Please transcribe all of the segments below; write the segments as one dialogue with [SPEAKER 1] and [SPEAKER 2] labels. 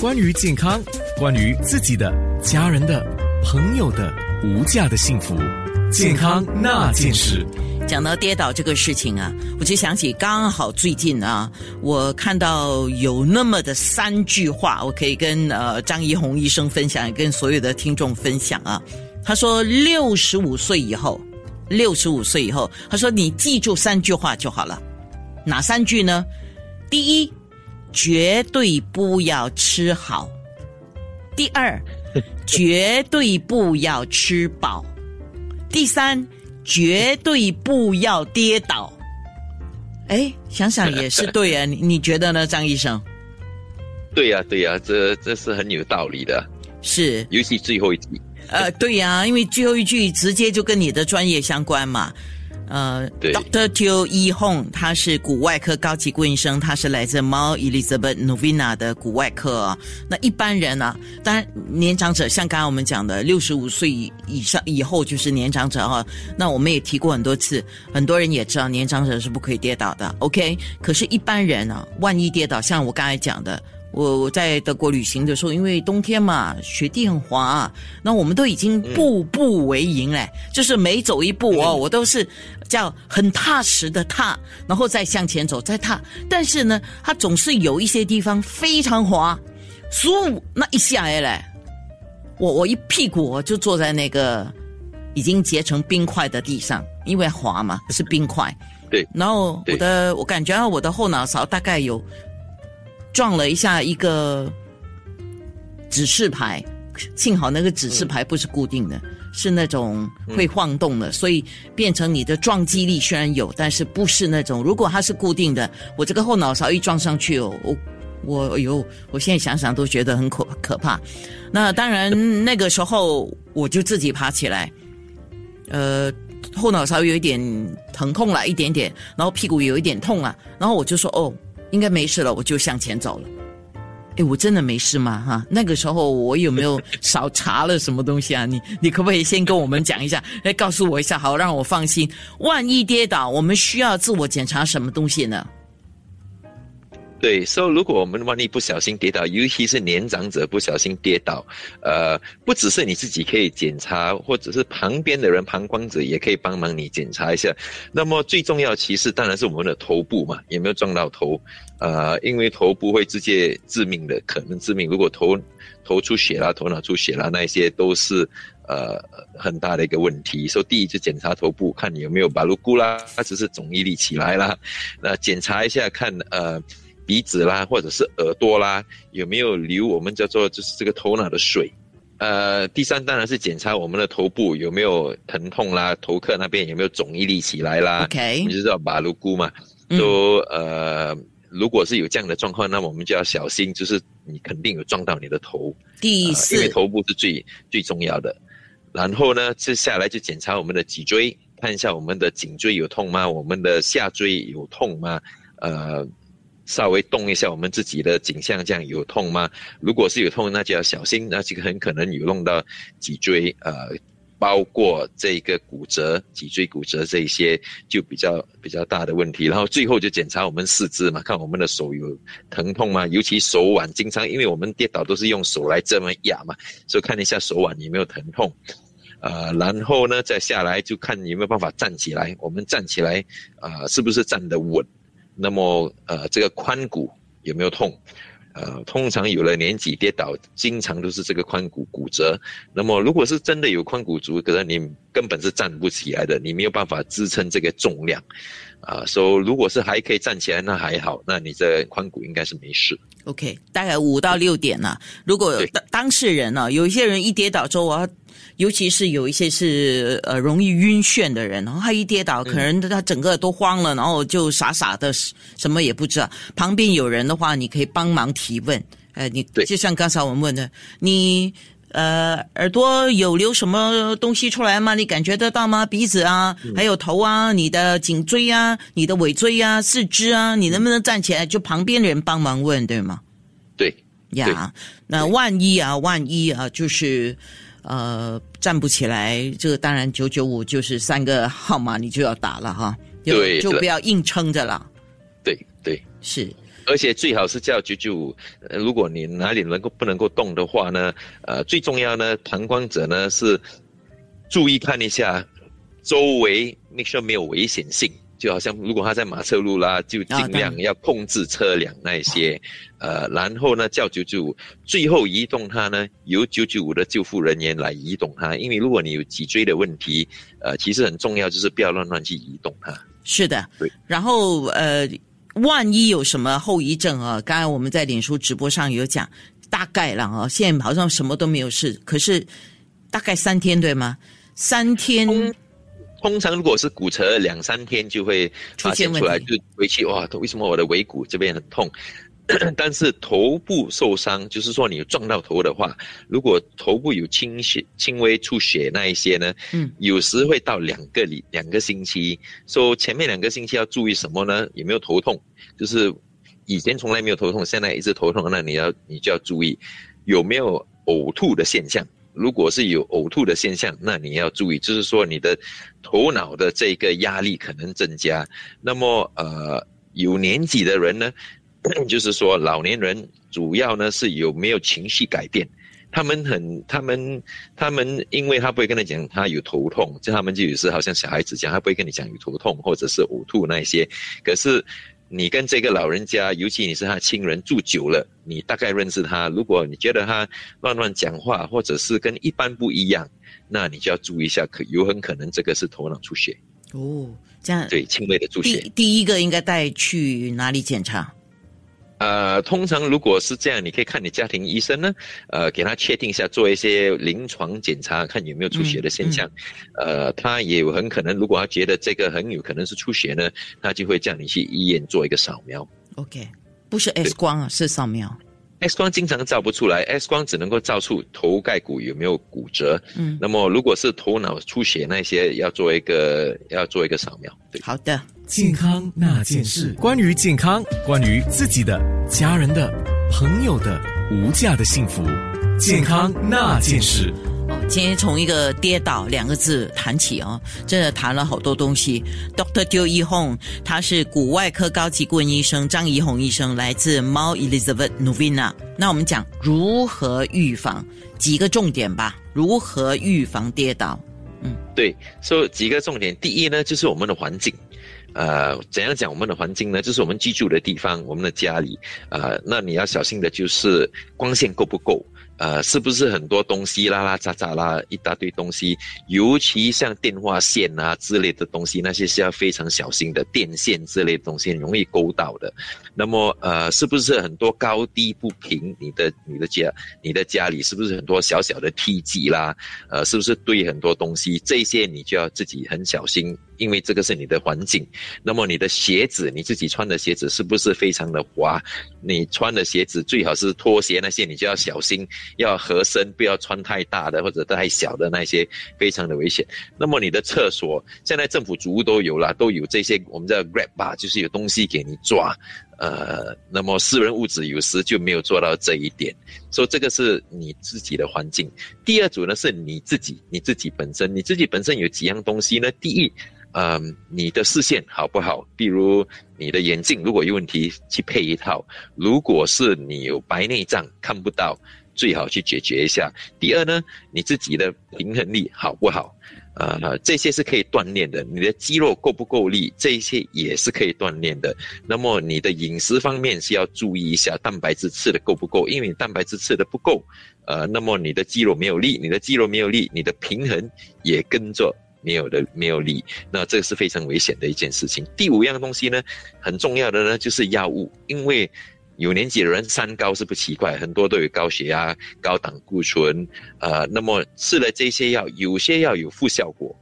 [SPEAKER 1] 关于健康，关于自己的、家人的、朋友的无价的幸福，健康那件事。
[SPEAKER 2] 讲到跌倒这个事情啊，我就想起刚好最近啊，我看到有那么的三句话，我可以跟呃张怡红医生分享，跟所有的听众分享啊。他说，六十五岁以后，六十五岁以后，他说你记住三句话就好了。哪三句呢？第一，绝对不要吃好；第二，绝对不要吃饱；第三。绝对不要跌倒。哎，想想也是对啊，你你觉得呢，张医生？
[SPEAKER 3] 对呀，对呀，这这是很有道理的。
[SPEAKER 2] 是，
[SPEAKER 3] 尤其最后一句。
[SPEAKER 2] 呃，对呀，因为最后一句直接就跟你的专业相关嘛。呃，Doctor Teo Yi Hong，他是骨外科高级顾问医生，他是来自 Mount Elizabeth Novena 的骨外科。那一般人呢，当然年长者，像刚刚我们讲的，六十五岁以上以后就是年长者啊。那我们也提过很多次，很多人也知道年长者是不可以跌倒的。OK，可是，一般人呢，万一跌倒，像我刚才讲的。我我在德国旅行的时候，因为冬天嘛，雪地很滑，那我们都已经步步为营嘞，就是每走一步哦，我都是叫很踏实的踏，然后再向前走，再踏。但是呢，它总是有一些地方非常滑，嗖，那一下来嘞，我我一屁股就坐在那个已经结成冰块的地上，因为滑嘛，是冰块。
[SPEAKER 3] 对。
[SPEAKER 2] 然后我的我感觉我的后脑勺大概有。撞了一下一个指示牌，幸好那个指示牌不是固定的，是那种会晃动的，所以变成你的撞击力虽然有，但是不是那种。如果它是固定的，我这个后脑勺一撞上去哦，我我呦，我现在想想都觉得很可可怕。那当然那个时候我就自己爬起来，呃，后脑勺有一点疼痛了一点点，然后屁股有一点痛啊，然后我就说哦。应该没事了，我就向前走了。哎，我真的没事吗？哈，那个时候我有没有 少查了什么东西啊？你你可不可以先跟我们讲一下，来告诉我一下，好让我放心。万一跌倒，我们需要自我检查什么东西呢？
[SPEAKER 3] 对，所以如果我们万一不小心跌倒，尤其是年长者不小心跌倒，呃，不只是你自己可以检查，或者是旁边的人旁观者也可以帮忙你检查一下。那么最重要其实当然是我们的头部嘛，有没有撞到头？呃，因为头部会直接致命的，可能致命。如果头头出血啦，头脑出血啦，那些都是呃很大的一个问题。所以第一就检查头部，看你有没有把路骨啦，或者是肿一力起来啦。那检查一下看呃。鼻子啦，或者是耳朵啦，有没有流我们叫做就是这个头脑的水？呃，第三当然是检查我们的头部有没有疼痛啦，头壳那边有没有肿一粒起来啦。
[SPEAKER 2] OK，
[SPEAKER 3] 你就知道马路菇嘛。都呃，如果是有这样的状况，那我们就要小心，就是你肯定有撞到你的头。
[SPEAKER 2] 第四，
[SPEAKER 3] 因为头部是最最重要的。然后呢，接下来就检查我们的脊椎，看一下我们的颈椎有痛吗？我们的下椎有痛吗？呃。稍微动一下我们自己的颈项，这样有痛吗？如果是有痛，那就要小心，那这个很可能有弄到脊椎，呃，包括这个骨折、脊椎骨折这一些就比较比较大的问题。然后最后就检查我们四肢嘛，看我们的手有疼痛吗？尤其手腕，经常因为我们跌倒都是用手来这么压嘛，所以看一下手腕有没有疼痛。呃，然后呢，再下来就看有没有办法站起来。我们站起来，啊，是不是站得稳？那么，呃，这个髋骨有没有痛？呃，通常有了年纪跌倒，经常都是这个髋骨骨折。那么，如果是真的有髋骨足，可能你根本是站不起来的，你没有办法支撑这个重量。啊，说如果是还可以站起来，那还好，那你这髋骨应该是没事。
[SPEAKER 2] OK，大概五到六点呢。如果当当事人呢，有一些人一跌倒之后啊。尤其是有一些是呃容易晕眩的人，然后他一跌倒，可能他整个都慌了，然后就傻傻的什么也不知道。旁边有人的话，你可以帮忙提问。呃，你就像刚才我们问的，你呃耳朵有流什么东西出来吗？你感觉得到吗？鼻子啊，还有头啊，你的颈椎啊，你的尾椎啊，四肢啊，你能不能站起来？就旁边的人帮忙问，对吗？
[SPEAKER 3] 对
[SPEAKER 2] 呀，那万一啊，万一啊，就是。呃，站不起来，这个当然九九五就是三个号码，你就要打了哈，
[SPEAKER 3] 对，
[SPEAKER 2] 就不要硬撑着了。
[SPEAKER 3] 对对，
[SPEAKER 2] 是。
[SPEAKER 3] 而且最好是叫九九五。如果你哪里能够不能够动的话呢，呃，最重要呢，旁观者呢是注意看一下周围，make sure 没有危险性。就好像如果他在马车路啦，就尽量要控制车辆那些，呃，然后呢叫九九五，最后移动他呢由九九五的救护人员来移动他，因为如果你有脊椎的问题，呃，其实很重要就是不要乱乱去移动它。
[SPEAKER 2] 是的，
[SPEAKER 3] 对。
[SPEAKER 2] 然后呃，万一有什么后遗症啊？刚才我们在脸书直播上有讲，大概了啊，现在好像什么都没有事，可是大概三天对吗？三天。
[SPEAKER 3] 通常如果是骨折两三天就会发现出来，就回去哇，为什么我的尾骨这边很痛？但是头部受伤，就是说你撞到头的话，如果头部有轻血、轻微出血那一些呢，嗯，有时会到两个礼两个星期。说前面两个星期要注意什么呢？有没有头痛？就是以前从来没有头痛，现在一直头痛，那你要你就要注意有没有呕吐的现象。如果是有呕吐的现象，那你要注意，就是说你的头脑的这个压力可能增加。那么，呃，有年纪的人呢，就是说老年人主要呢是有没有情绪改变？他们很，他们，他们，因为他不会跟你讲他有头痛，就他们就有时好像小孩子讲，他不会跟你讲有头痛或者是呕吐那些，可是。你跟这个老人家，尤其你是他亲人住久了，你大概认识他。如果你觉得他乱乱讲话，或者是跟一般不一样，那你就要注意一下，可有很可能这个是头脑出血。
[SPEAKER 2] 哦，这样
[SPEAKER 3] 对轻微的出血。
[SPEAKER 2] 第第一个应该带去哪里检查？
[SPEAKER 3] 呃，通常如果是这样，你可以看你家庭医生呢，呃，给他确定一下，做一些临床检查，看有没有出血的现象。呃，他也有很可能，如果他觉得这个很有可能是出血呢，他就会叫你去医院做一个扫描。
[SPEAKER 2] OK，不是 X 光啊，是扫描。
[SPEAKER 3] X 光经常照不出来，X 光只能够照出头盖骨有没有骨折。嗯，那么如果是头脑出血那些，要做一个要做一个扫描。对，
[SPEAKER 2] 好的，
[SPEAKER 1] 健康那件事，关于健康，关于自己的、家人的、朋友的无价的幸福，健康那件事。
[SPEAKER 2] 今天从一个跌倒两个字谈起哦，真的谈了好多东西。Doctor Joe y Hong，他是骨外科高级顾问医生，张怡红医生来自 Mount Elizabeth Novena。那我们讲如何预防几个重点吧？如何预防跌倒？
[SPEAKER 3] 嗯，对，说几个重点。第一呢，就是我们的环境。呃，怎样讲我们的环境呢？就是我们居住的地方，我们的家里。呃，那你要小心的就是光线够不够。呃，是不是很多东西拉拉杂杂啦，一大堆东西，尤其像电话线啊之类的东西，那些是要非常小心的，电线之类的东西容易勾到的。那么，呃，是不是很多高低不平？你的你的家，你的家里是不是很多小小的梯级啦？呃，是不是堆很多东西？这些你就要自己很小心。因为这个是你的环境，那么你的鞋子，你自己穿的鞋子是不是非常的滑？你穿的鞋子最好是拖鞋那些，你就要小心，要合身，不要穿太大的或者太小的那些，非常的危险。那么你的厕所，现在政府主屋都有了，都有这些我们叫 grab bar，就是有东西给你抓。呃，那么私人物质有时就没有做到这一点，所以这个是你自己的环境。第二组呢是你自己，你自己本身，你自己本身有几样东西呢？第一。嗯，你的视线好不好？比如你的眼镜如果有问题，去配一套。如果是你有白内障看不到，最好去解决一下。第二呢，你自己的平衡力好不好？呃，这些是可以锻炼的。你的肌肉够不够力？这些也是可以锻炼的。那么你的饮食方面是要注意一下，蛋白质吃的够不够？因为你蛋白质吃的不够，呃，那么你的肌肉没有力，你的肌肉没有力，你的平衡也跟着。没有的，没有力，那这个是非常危险的一件事情。第五样东西呢，很重要的呢，就是药物，因为有年纪的人三高是不奇怪，很多都有高血压、高胆固醇，呃，那么吃了这些药，有些药有副效果。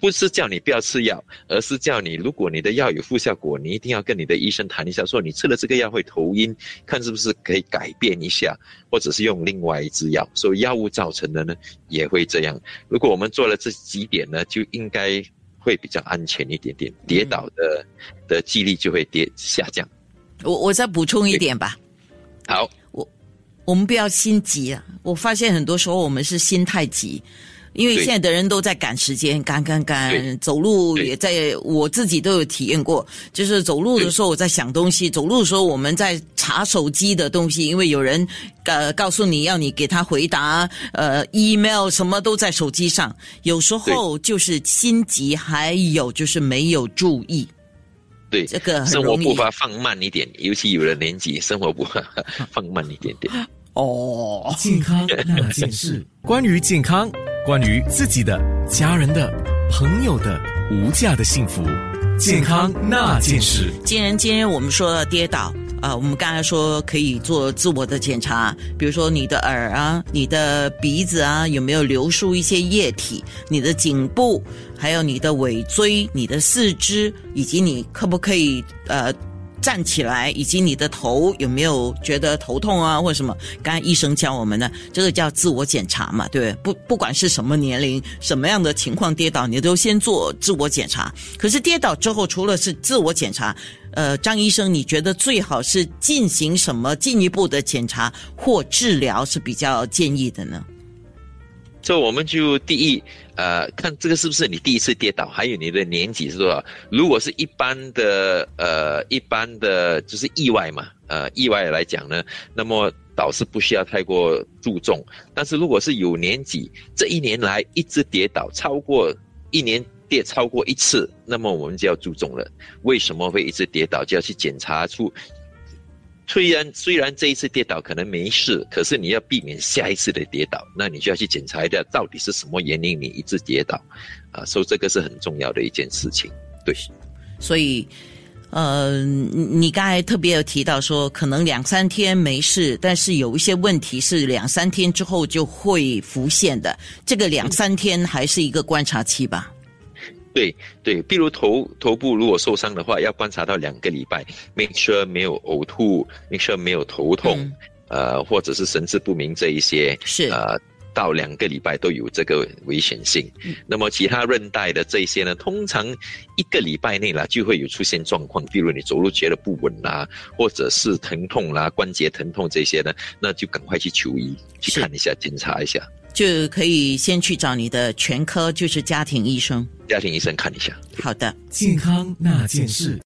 [SPEAKER 3] 不是叫你不要吃药，而是叫你，如果你的药有副效果，你一定要跟你的医生谈一下，说你吃了这个药会头晕，看是不是可以改变一下，或者是用另外一支药。所以药物造成的呢，也会这样。如果我们做了这几点呢，就应该会比较安全一点点，跌倒的的几率就会跌下降。
[SPEAKER 2] 我我再补充一点吧。
[SPEAKER 3] 好，
[SPEAKER 2] 我我们不要心急啊！我发现很多时候我们是心太急。因为现在的人都在赶时间，赶赶赶，走路也在，我自己都有体验过。就是走路的时候我在想东西，走路的时候我们在查手机的东西，因为有人呃告诉你要你给他回答，呃，email 什么都在手机上。有时候就是心急，还有就是没有注意。
[SPEAKER 3] 对，
[SPEAKER 2] 这个
[SPEAKER 3] 生活步伐放慢一点，尤其有了年纪，生活步伐放慢一点点。
[SPEAKER 2] 哦，
[SPEAKER 1] 健康那件事，关于健康，关于自己的、家人的、朋友的无价的幸福，健康那件事。
[SPEAKER 2] 既然今天我们说跌倒。啊，我们刚才说可以做自我的检查，比如说你的耳啊、你的鼻子啊有没有流出一些液体，你的颈部，还有你的尾椎、你的四肢，以及你可不可以呃。站起来，以及你的头有没有觉得头痛啊，或者什么？刚才医生教我们呢，这个叫自我检查嘛，对不对？不，不管是什么年龄、什么样的情况跌倒，你都先做自我检查。可是跌倒之后，除了是自我检查，呃，张医生，你觉得最好是进行什么进一步的检查或治疗是比较建议的呢？
[SPEAKER 3] 这我们就第一，呃，看这个是不是你第一次跌倒，还有你的年纪是多少。如果是一般的，呃，一般的就是意外嘛，呃，意外来讲呢，那么倒是不需要太过注重。但是如果是有年纪，这一年来一直跌倒，超过一年跌超过一次，那么我们就要注重了。为什么会一直跌倒，就要去检查出。虽然虽然这一次跌倒可能没事，可是你要避免下一次的跌倒，那你就要去检查一下到底是什么原因你一直跌倒，啊，所以这个是很重要的一件事情。对，
[SPEAKER 2] 所以，呃，你刚才特别有提到说，可能两三天没事，但是有一些问题是两三天之后就会浮现的，这个两三天还是一个观察期吧。
[SPEAKER 3] 对对，比如头头部如果受伤的话，要观察到两个礼拜，make sure 没有呕吐，make sure 没有头痛，呃，或者是神志不明这一些，
[SPEAKER 2] 是
[SPEAKER 3] 呃，到两个礼拜都有这个危险性。那么其他韧带的这一些呢，通常一个礼拜内啦就会有出现状况，比如你走路觉得不稳啦，或者是疼痛啦、关节疼痛这些呢，那就赶快去求医去看一下，检查一下。
[SPEAKER 2] 就可以先去找你的全科，就是家庭医生。
[SPEAKER 3] 家庭医生看一下。
[SPEAKER 2] 好的，
[SPEAKER 1] 健康那件事。